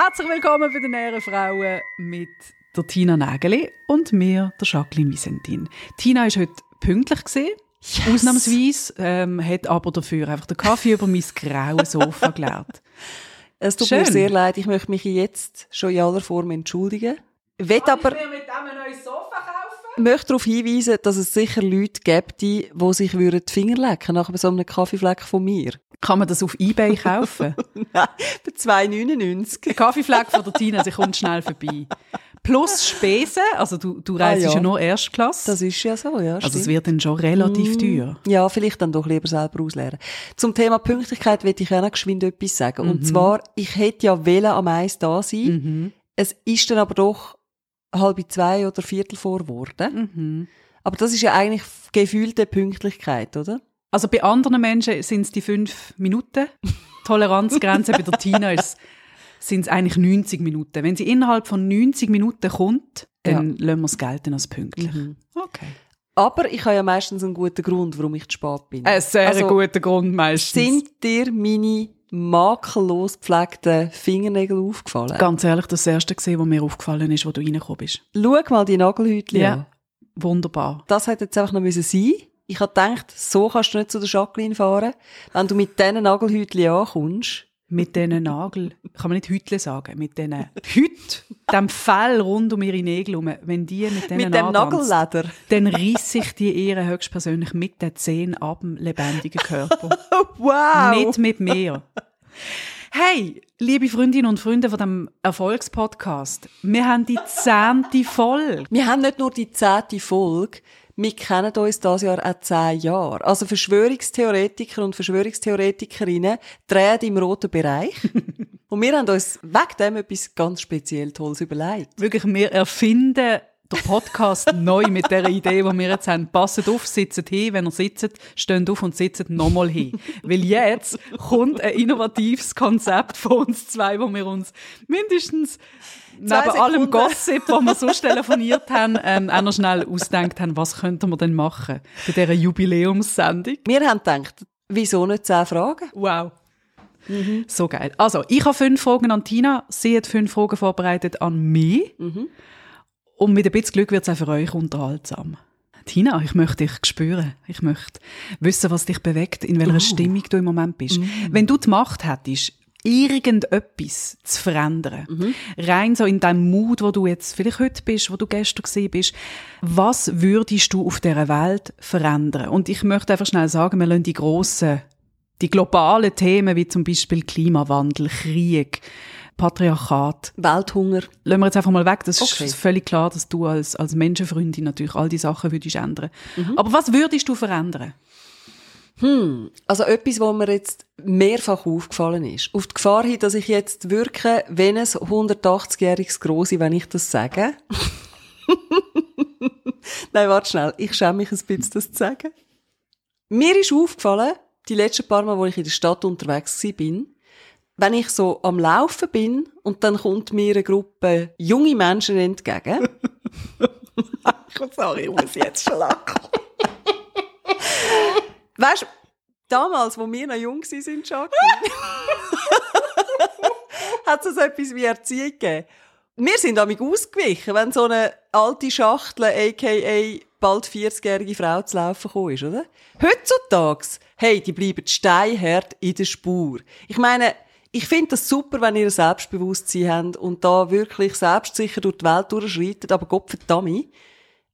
Herzlich willkommen bei den Ehrenfrauen mit der Tina Nägeli und mir, der Jacqueline Visentin. Tina ist heute pünktlich gesehen. Yes. Ausnahmsweise ähm, hat aber dafür einfach den Kaffee über mein graues Sofa geleert. Es tut Schön. mir sehr leid, ich möchte mich jetzt schon in aller Form entschuldigen. Will aber ich mir mit dem ein neues Sofa kaufen? Möchte darauf hinweisen, dass es sicher Leute gibt, die, die sich die Finger lecken nach so einem Kaffeefleck von mir. Kann man das auf Ebay kaufen? Nein, bei 2,99. Der Kaffeefleck von der Tina, sie kommt schnell vorbei. Plus Spesen, also du, du reist ah, ja. ja nur Erstklasse. Das ist ja so, ja. Also es wird dann schon relativ mm, teuer. Ja, vielleicht dann doch lieber selber ausleeren. Zum Thema Pünktlichkeit will ich auch noch geschwind etwas sagen. Mhm. Und zwar, ich hätte ja wollen am Eis da sein. Mhm. Es ist dann aber doch halb zwei oder viertel vor geworden. Mhm. Aber das ist ja eigentlich gefühlte Pünktlichkeit, oder? Also bei anderen Menschen sind es die fünf Minuten. Toleranzgrenze bei der Tina sind es eigentlich 90 Minuten. Wenn sie innerhalb von 90 Minuten kommt, dann ja. lassen wir es gelten als pünktlich. Mhm. Okay. Aber ich habe ja meistens einen guten Grund, warum ich zu spät bin. Ein sehr also, guter Grund meistens. Sind dir meine makellos gepflegten Fingernägel aufgefallen? Ganz ehrlich, das erste gesehen, was mir aufgefallen ist, wo du reingekommen bist. Schau mal die Nagelhäutchen ja. an. Wunderbar. Das hätte jetzt einfach noch sein müssen Ich habe gedacht, so kannst du nicht zu der Jacqueline fahren. Wenn du mit diesen Nagelhäutchen ankommst, mit diesen Nagel, kann man nicht Hütle sagen, mit diesen Hüt, dem Fell rund um ihre Nägel herum, wenn die mit diesen Mit dem Nagelleder. Dann reiss ich die ihre höchstpersönlich mit den Zehen ab dem lebendigen Körper. wow! Nicht mit mir. Hey, liebe Freundinnen und Freunde von dem Erfolgspodcast, wir haben die zehnte Folge. Wir haben nicht nur die zehnte Folge, wir kennen uns dieses Jahr auch zehn Jahre. Also Verschwörungstheoretiker und Verschwörungstheoretikerinnen drehen im roten Bereich. und wir haben uns wegen dem etwas ganz speziell Tolles überlegt. Wirklich, wir erfinden der Podcast neu mit der Idee, die wir jetzt haben. Passet auf, sitzt hin, wenn ihr sitzt, steht auf und sitzt nochmal hin. Weil jetzt kommt ein innovatives Konzept von uns zwei, wo wir uns mindestens neben allem Gossip, was wir so telefoniert haben, ähm, auch noch schnell ausdenkt haben, was könnten wir denn machen bei dieser Jubiläumssendung. Wir haben gedacht, wieso nicht zehn Fragen? Wow. Mhm. So geil. Also, ich habe fünf Fragen an Tina, sie hat fünf Fragen vorbereitet an mich. Mhm. Und mit ein bisschen Glück wird es auch für euch unterhaltsam. Tina, ich möchte dich spüren. Ich möchte wissen, was dich bewegt, in welcher uh. Stimmung du im Moment bist. Mm. Wenn du die Macht hättest, irgendetwas zu verändern. Mhm. Rein so in deinem Mut, wo du jetzt vielleicht heute bist, wo du gestern gesehen bist. Was würdest du auf dieser Welt verändern? Und ich möchte einfach schnell sagen, wir lassen die grossen, die globalen Themen wie zum Beispiel Klimawandel, Krieg, Patriarchat. Welthunger. Lassen wir jetzt einfach mal weg. Das okay. ist völlig klar, dass du als, als Menschenfreundin natürlich all die Sachen würdest ändern. Mhm. Aber was würdest du verändern? Hm, also etwas, was mir jetzt mehrfach aufgefallen ist. Auf die Gefahr hin, dass ich jetzt wirke, wenn es 180-jähriges Grosse, wenn ich das sage. Nein, warte schnell. Ich schäme mich ein bisschen, das zu sagen. Mir ist aufgefallen, die letzten paar Mal, wo ich in der Stadt unterwegs bin, wenn ich so am Laufen bin und dann kommt mir eine Gruppe junge Menschen entgegen. Sorry, ich muss jetzt schon lachen. Weißt du, damals, wo wir noch jung waren, Jacqueline, hat es so etwas wie Erziehung gegeben. Wir sind damit ausgewichen, wenn so eine alte Schachtel, a.k.a. bald 40-jährige Frau zu laufen gekommen ist, oder? Heutzutage, hey, die bleiben steinhart in der Spur. Ich meine, ich finde das super, wenn ihr ein Selbstbewusstsein habt und da wirklich selbstsicher durch die Welt durchschreitet, aber Gott verdammt,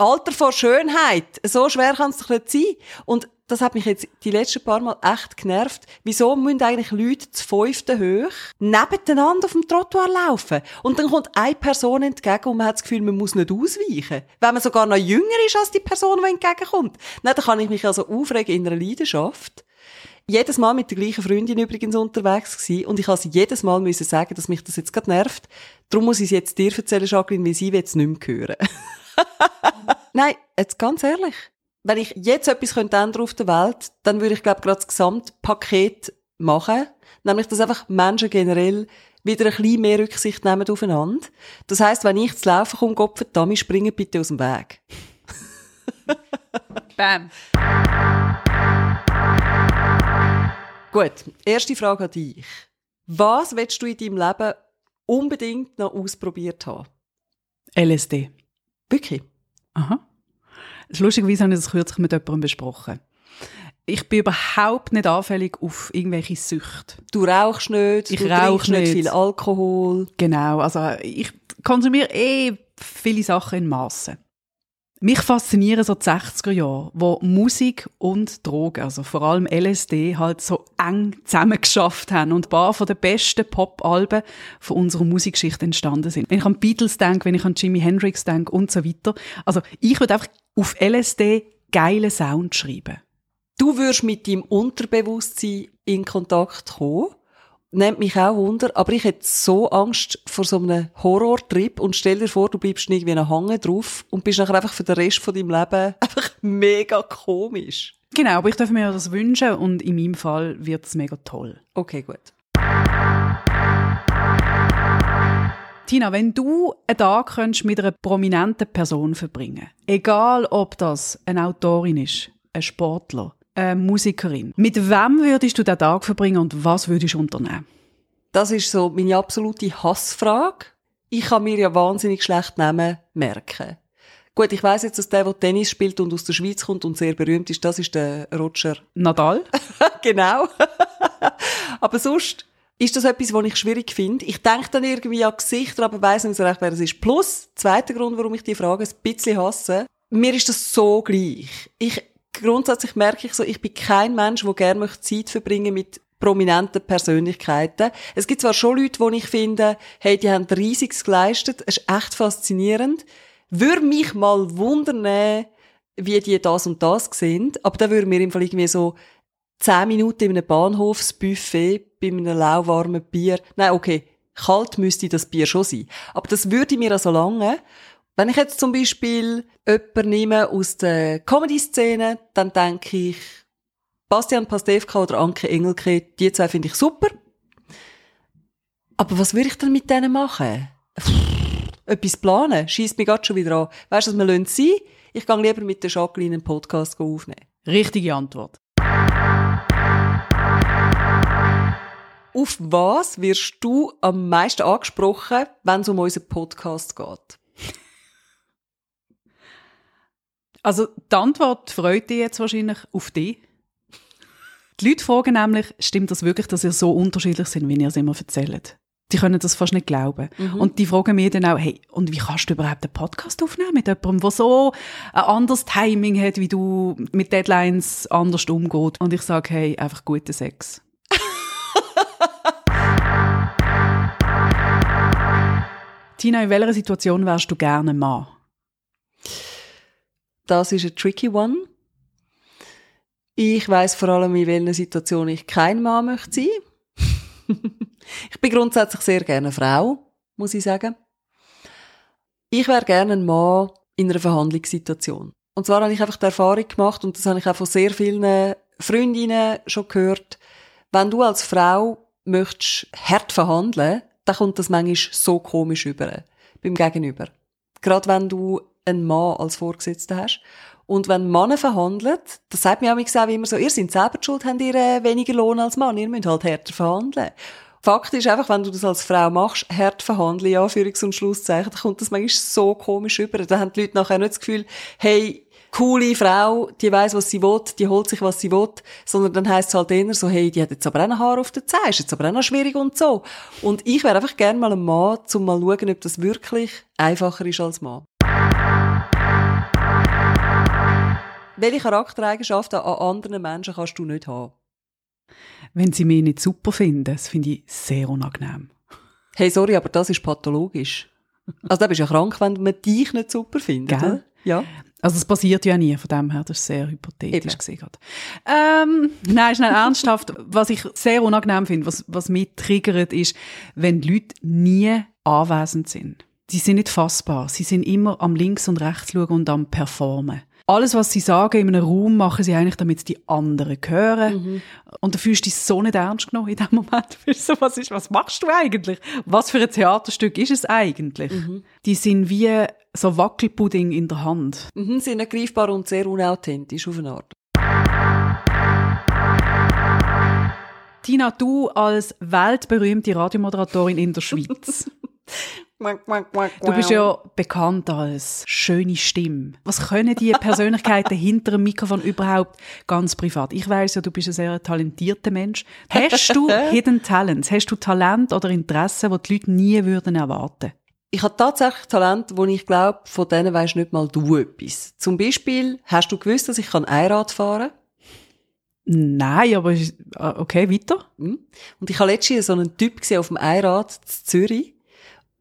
Alter vor Schönheit, so schwer kann es doch nicht sein. Und das hat mich jetzt die letzten paar Mal echt genervt. Wieso müssen eigentlich Leute zu fünften hoch nebeneinander auf dem Trottoir laufen? Und dann kommt eine Person entgegen und man hat das Gefühl, man muss nicht ausweichen. Wenn man sogar noch jünger ist als die Person, die entgegenkommt. Nein, dann kann ich mich also aufregen in einer Leidenschaft. Jedes Mal mit der gleichen Freundin übrigens unterwegs gewesen und ich musste jedes Mal müssen sagen, dass mich das jetzt gerade nervt. Darum muss ich es jetzt dir erzählen, Jacqueline, weil sie es nicht mehr hören. Nein, jetzt ganz ehrlich wenn ich jetzt etwas könnte auf der Welt, dann würde ich, glaube gerade das Gesamtpaket machen. Nämlich, dass einfach Menschen generell wieder ein bisschen mehr Rücksicht nehmen aufeinander. Das heisst, wenn ich zu laufen komme, Gott verdammt, springen bitte aus dem Weg. Bam. Gut, erste Frage an dich. Was willst du in deinem Leben unbedingt noch ausprobiert haben? LSD. Wirklich? Aha. Lustigerweise habe ich das kürzlich mit jemandem besprochen. Ich bin überhaupt nicht anfällig auf irgendwelche Süchte. Du rauchst nicht, Ich du rauch trinkst nicht nicht. viel Alkohol. Genau, also ich konsumiere eh viele Sachen in Massen. Mich faszinieren so die 60er Jahre, wo Musik und Drogen, also vor allem LSD, halt so eng zusammengeschafft haben und ein paar von den besten Pop-Alben von unserer Musikgeschichte entstanden sind. Wenn ich an Beatles denke, wenn ich an Jimi Hendrix denke und so weiter. Also ich würde einfach auf LSD geile Sound schreiben. Du würdest mit deinem Unterbewusstsein in Kontakt kommen. Nimmt mich auch Wunder, aber ich hätte so Angst vor so einem Horrortrip und stell dir vor, du bleibst irgendwie noch hängen drauf und bist nachher einfach für den Rest von deinem Leben einfach mega komisch. Genau, aber ich darf mir das wünschen und in meinem Fall wird es mega toll. Okay, gut. Tina, wenn du einen Tag könntest mit einer prominenten Person verbringen egal ob das eine Autorin ist, ein Sportler, eine Musikerin, mit wem würdest du den Tag verbringen und was würdest du unternehmen? Das ist so meine absolute Hassfrage. Ich kann mir ja wahnsinnig schlecht Namen merken. Gut, ich weiss jetzt, dass der, der Tennis spielt und aus der Schweiz kommt und sehr berühmt ist, das ist der Roger. Nadal? genau. aber sonst ist das etwas, was ich schwierig finde. Ich denke dann irgendwie an Gesichter, aber weiss nicht so recht, wer das ist. Plus, zweiter Grund, warum ich die Frage ein bisschen hasse, mir ist das so gleich. Ich, grundsätzlich merke ich so, ich bin kein Mensch, der gerne Zeit verbringen mit prominenten Persönlichkeiten. Es gibt zwar schon Leute, wo ich finde, hey, die haben riesiges geleistet, es ist echt faszinierend. Würde mich mal wundern, wie die das und das sind, aber da würde mir im Fall irgendwie so zehn Minuten in einem Bahnhofsbuffet bei einem lauwarmen Bier, nein, okay, kalt müsste das Bier schon sein, aber das würde mir also lange. Wenn ich jetzt zum Beispiel jemanden nehme aus der Comedy-Szene, dann denke ich, Bastian Pastewka oder Anke Engelke, die zwei finde ich super. Aber was würde ich denn mit denen machen? Etwas planen? Schießt mich gerade schon wieder an. Weißt du, was wir lassen sein? Ich gehe lieber mit der Jacqueline einen Podcast aufnehmen. Richtige Antwort. Auf was wirst du am meisten angesprochen, wenn es um unseren Podcast geht? Also die Antwort freut dich jetzt wahrscheinlich auf dich. Die Leute fragen nämlich, stimmt das wirklich, dass ihr so unterschiedlich sind, wie ihr es immer erzählt? Die können das fast nicht glauben. Und die fragen mich dann auch, hey, und wie kannst du überhaupt einen Podcast aufnehmen mit jemandem, der so ein anderes Timing hat, wie du mit Deadlines anders umgeht? Und ich sage, hey, einfach guten Sex. Tina, in welcher Situation wärst du gerne Mann? Das ist ein tricky one. Ich weiß vor allem, in welcher Situation ich kein Mann möchte sein. ich bin grundsätzlich sehr gerne eine Frau, muss ich sagen. Ich wäre gerne ein Mann in einer Verhandlungssituation. Und zwar habe ich einfach die Erfahrung gemacht, und das habe ich auch von sehr vielen Freundinnen schon gehört, wenn du als Frau möchtest hart verhandeln, dann kommt das manchmal so komisch über beim Gegenüber. Gerade wenn du einen Mann als Vorgesetzten hast. Und wenn Männer verhandeln, das sagt mir auch immer so, ihr seid selber schuld, habt ihr äh, weniger Lohn als Mann, ihr müsst halt härter verhandeln. Fakt ist einfach, wenn du das als Frau machst, hart verhandeln, ja, Führungs- und Schlusszeichen, dann kommt das manchmal so komisch über. Da haben die Leute nachher nicht das Gefühl, hey, coole Frau, die weiß, was sie will, die holt sich, was sie will, sondern dann heisst es halt eher so, hey, die hat jetzt aber auch ein Haar auf der Zähne, ist jetzt aber auch noch schwierig und so. Und ich wäre einfach gerne mal ein Mann, um mal schauen, ob das wirklich einfacher ist als Mann. Welche Charaktereigenschaften an anderen Menschen kannst du nicht haben? Wenn sie mich nicht super finden, das finde ich sehr unangenehm. Hey, sorry, aber das ist pathologisch. Also, da bist du ja krank, wenn man dich nicht super findet. Gell? oder? Ja. Also es passiert ja nie, von dem her, das ist sehr hypothetisch gesehen. Ähm, nein, schnell ernsthaft. Was ich sehr unangenehm finde, was, was mich triggert, ist, wenn die Leute nie anwesend sind. Die sind nicht fassbar. Sie sind immer am links und rechts schauen und am performen. Alles, was sie sagen in einem Raum, machen sie eigentlich, damit die anderen hören. Und da fühlst du dich so nicht ernst genommen in dem Moment. So, was, ist, was machst du eigentlich? Was für ein Theaterstück ist es eigentlich? Die sind wie so Wackelpudding in der Hand. Mhm, sind nicht greifbar und sehr unauthentisch auf eine Art. Tina, du als weltberühmte Radiomoderatorin in der Schweiz. Du bist ja bekannt als schöne Stimme. Was können die Persönlichkeiten hinter dem Mikrofon überhaupt ganz privat? Ich weiß ja, du bist ein sehr talentierter Mensch. Hast du Hidden Talents? Hast du Talent oder Interessen, die die Leute nie würden erwarten? Ich habe tatsächlich Talent, wo ich glaube, von denen weisst nicht mal du etwas. Zum Beispiel, hast du gewusst, dass ich Einrad fahren kann? Nein, aber ah, okay, weiter. Hm? Und ich habe letztens so einen Typ gesehen auf dem Einrad in Zürich.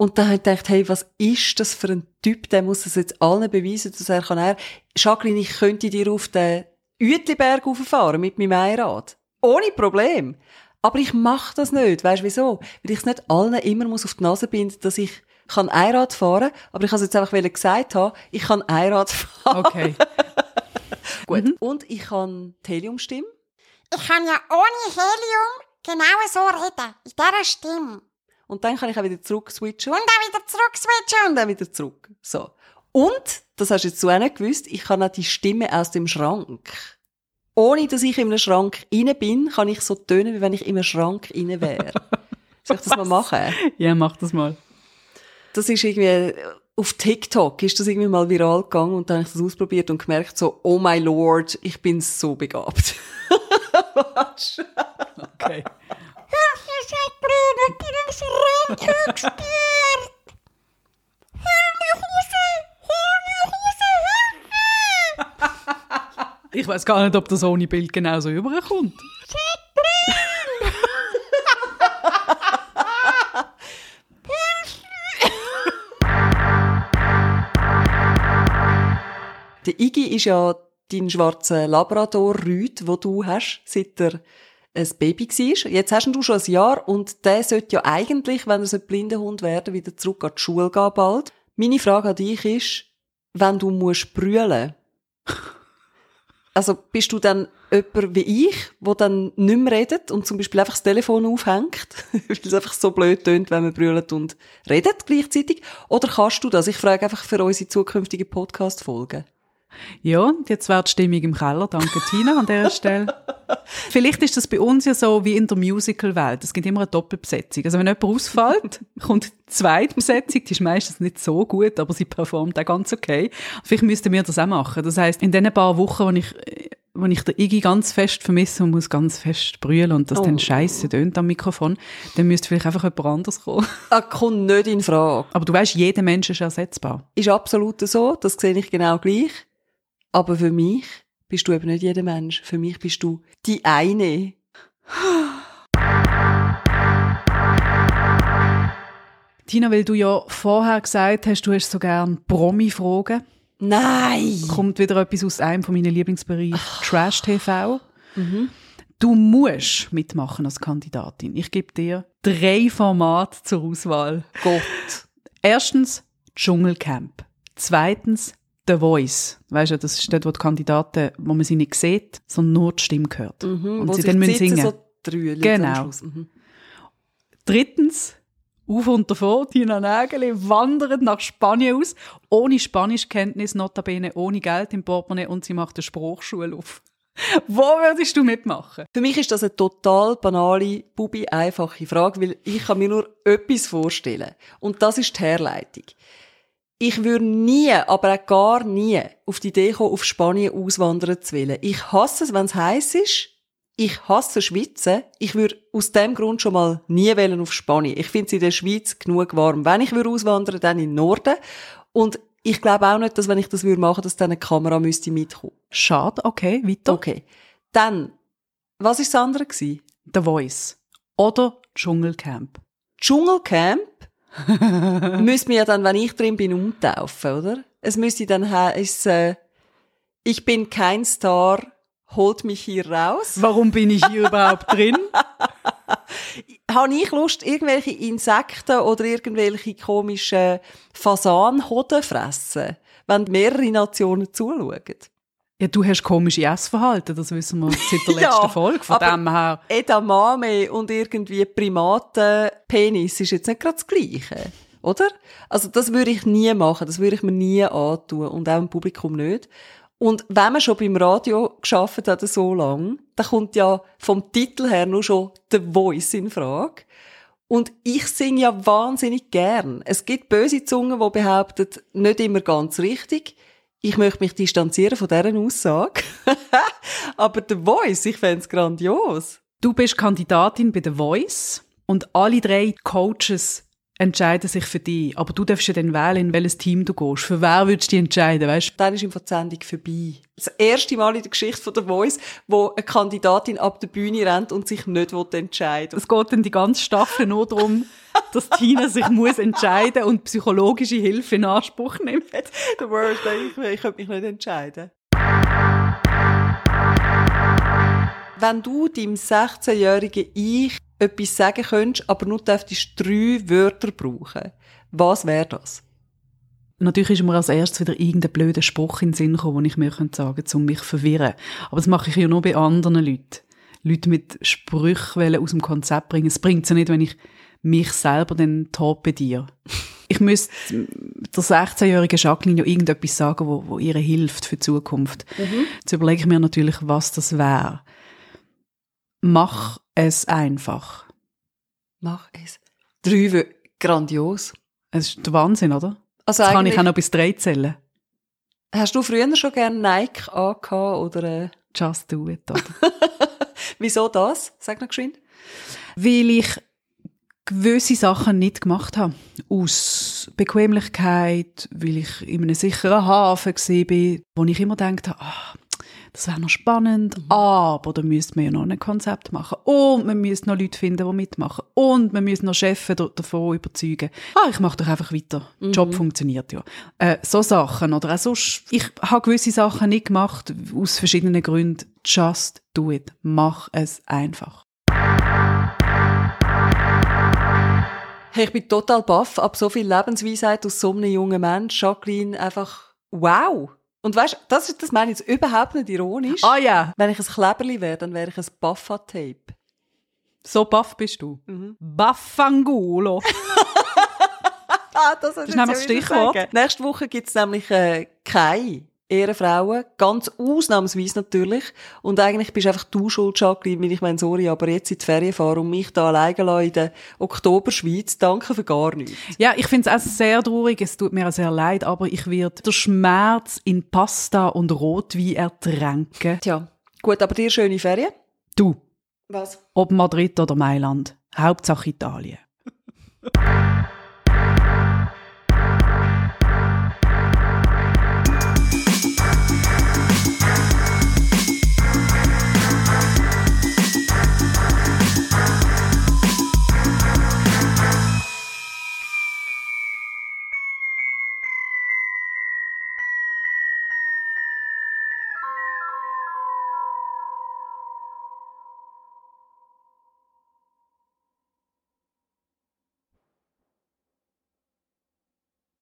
Und dann habe ich gedacht, hey, was ist das für ein Typ? Der muss es jetzt allen beweisen, dass er kann. Er, Jacqueline, ich könnte dir auf den Uetliberg fahren mit meinem Einrad. Ohne Problem. Aber ich mache das nicht. Weißt du wieso? Weil ich es nicht allen immer muss auf die Nase binden, dass ich kann Einrad fahren, aber ich habe jetzt einfach gesagt haben, ich kann Einrad fahren. Okay. Gut. Mhm. Und ich kann die Heliumstimme. Ich kann ja ohne Helium genau so reden. In dieser Stimme. Und dann kann ich auch wieder zurück switchen. Und dann wieder zurück switchen. Und dann wieder zurück. So. Und, das hast du jetzt so auch nicht gewusst, ich kann auch die Stimme aus dem Schrank. Ohne, dass ich in einem Schrank inne bin, kann ich so tönen, wie wenn ich in einem Schrank inne wäre. Soll ich das mal machen? Ja, mach das mal. Das ist irgendwie, auf TikTok ist das irgendwie mal viral gegangen und dann habe ich das ausprobiert und gemerkt so, oh my lord, ich bin so begabt. okay. Ich weiß gar nicht, ob das ohne Bild genauso überkommt. Der Iggy ist ja dein schwarzer Labrador-Rüd, wo du hast, seit er ein Baby war. Jetzt hast du schon ein Jahr und der sollte ja eigentlich, wenn er so ein blinder Hund werden wieder zurück an die Schule gehen bald. Meine Frage an dich ist, wenn du musst brüllen also bist du dann jemand wie ich, wo dann nicht mehr redet und zum Beispiel einfach das Telefon aufhängt, weil es einfach so blöd tönt, wenn man brüllt und redet gleichzeitig? Oder kannst du das? Ich frage einfach für unsere zukünftigen Podcast-Folgen. Ja, jetzt wäre die Stimmung im Keller. Danke, Tina, an dieser Stelle. Vielleicht ist das bei uns ja so wie in der Musical-Welt. Es gibt immer eine Doppelbesetzung. Also wenn jemand ausfällt, kommt die zweite Besetzung. Die ist meistens nicht so gut, aber sie performt auch ganz okay. Vielleicht müssten wir das auch machen. Das heisst, in den paar Wochen, wo ich wo ich den Iggy ganz fest vermisse und muss ganz fest brüllen und das oh. dann scheiße tönt am Mikrofon, dann müsste vielleicht einfach jemand anderes kommen. Ah, kommt nicht in Frage. Aber du weißt, jeder Mensch ist ersetzbar. Ist absolut so, das sehe ich genau gleich. Aber für mich bist du eben nicht jeder Mensch. Für mich bist du die eine. Tina, weil du ja vorher gesagt hast, du hast so gern Promi-Fragen. Nein! Kommt wieder etwas aus einem von meinen Lieblingsbereichen, Trash TV. Mhm. Du musst mitmachen als Kandidatin. Ich gebe dir drei Formate zur Auswahl. Gott. Erstens Dschungelcamp. Zweitens The Voice. Weißt du, das ist dort, wo die Kandidaten, wo man sie nicht sieht, sondern nur die Stimme hört. Mhm, und sie dann müssen singen. So genau. Mhm. Drittens, auf und davon, Tina Nägeli wandert nach Spanien aus, ohne Spanischkenntnis, notabene ohne Geld im Portemonnaie und sie macht eine Spruchschule auf. Wo würdest du mitmachen? Für mich ist das eine total banale, bubi einfache Frage, weil ich kann mir nur etwas vorstellen. Und das ist die Herleitung. Ich würde nie, aber auch gar nie auf die Idee kommen, auf Spanien auswandern zu wollen. Ich hasse es, wenn es heiß ist. Ich hasse Schwitzen. Ich würde aus dem Grund schon mal nie wählen auf Spanien. Ich finde es in der Schweiz genug warm. Wenn ich würde auswandern, dann in den Norden. Und ich glaube auch nicht, dass wenn ich das würde machen, dass dann eine Kamera müsste mitkommen. Schade, okay, weiter. Okay. Dann, was ist das andere gewesen? The Voice. Oder Dschungelcamp. Dschungelcamp müsste mir ja dann, wenn ich drin bin, umtaufen, oder? Es müsste dann heißen, äh, ich bin kein Star, holt mich hier raus. Warum bin ich hier überhaupt drin? Habe ich Lust, irgendwelche Insekten oder irgendwelche komischen Fasanhoden fressen, wenn mehrere Nationen zuschauen? Ja, du hast komische Essverhalten, das wissen wir seit der letzten ja, Folge. Von aber dem her. Edamame und irgendwie Primatenpenis ist jetzt nicht gerade das Gleiche. Oder? Also, das würde ich nie machen. Das würde ich mir nie antun. Und auch im Publikum nicht. Und wenn man schon beim Radio geschafft hat, so lang, dann kommt ja vom Titel her nur schon The Voice in Frage. Und ich singe ja wahnsinnig gern. Es gibt böse Zungen, die behaupten, nicht immer ganz richtig. Ich möchte mich distanzieren von dieser Aussage. Aber der Voice, ich fände es grandios. Du bist Kandidatin bei The Voice und alle drei Coaches entscheiden sich für dich. Aber du darfst ja dann wählen, in welches Team du gehst. Für wer würdest du dich entscheiden, weißt Dann ist einfach die Sendung vorbei. Das erste Mal in der Geschichte von der Voice, wo eine Kandidatin ab der Bühne rennt und sich nicht entscheiden will. Es geht dann die ganze Staffel nur darum, dass Tina sich muss entscheiden und psychologische Hilfe in Anspruch nimmt. The worst, ich, ich könnte mich nicht entscheiden. Wenn du deinem 16-jährigen Ich etwas sagen könntest, aber nur dürftest drei Wörter brauchen, was wäre das? Natürlich ist mir als erstes wieder irgendein blöder Spruch in den Sinn gekommen, den ich mir sagen könnte, um mich zu verwirren. Aber das mache ich ja nur bei anderen Leuten. Leute mit Sprüchen aus dem Konzept bringen. Es bringt ja nicht, wenn ich mich selber dann torpediere. Ich müsste der 16-jährigen Jacqueline ja irgendetwas sagen, wo, wo ihr hilft für die Zukunft. Mhm. Jetzt überlege ich mir natürlich, was das wäre. Mach es einfach. Mach es. Drei Wörter. Grandios. Es ist der Wahnsinn, oder? Also das kann ich auch noch bis drei zählen. Hast du früher schon gerne Nike angehabt oder? Äh? Just do it, oder? Wieso das? Sag noch geschwind. Weil ich gewisse Sachen nicht gemacht habe. Aus Bequemlichkeit, weil ich in einem sicheren Hafen war, wo ich immer dachte, ah, das wäre noch spannend, mhm. aber da müsste man ja noch ein Konzept machen und man müsste noch Leute finden, die mitmachen und man müsste noch Chefs davon überzeugen. Ah, ich mache doch einfach weiter. Der mhm. Job funktioniert ja. Äh, so Sachen oder auch sonst, ich habe gewisse Sachen nicht gemacht, aus verschiedenen Gründen. Just do it. Mach es einfach. Hey, ich bin total baff ab so viel Lebensweisheit aus so einem jungen Mensch. Jacqueline, einfach wow. Und weißt, das, das meine ich jetzt überhaupt nicht ironisch. Ah ja. Wenn ich ein Kleberli wäre, dann wäre ich ein Buffa-Tape. So baff bist du. Mhm. Baffangulo. das, das ist nämlich das Stichwort. Nächste Woche gibt es nämlich äh, keine Ehrenfrauen, ganz ausnahmsweise natürlich. Und eigentlich bist einfach du schuld, Jacqueline, wenn ich meine, sorry, aber jetzt in die Ferien fahre und mich da alleine in der Oktoberschweiz, danke für gar nichts. Ja, ich finde es auch sehr traurig, es tut mir auch sehr leid, aber ich werde den Schmerz in Pasta und Rotwein ertränken. Tja, gut, aber dir schöne Ferien? Du. Was? Ob Madrid oder Mailand. Hauptsache Italien.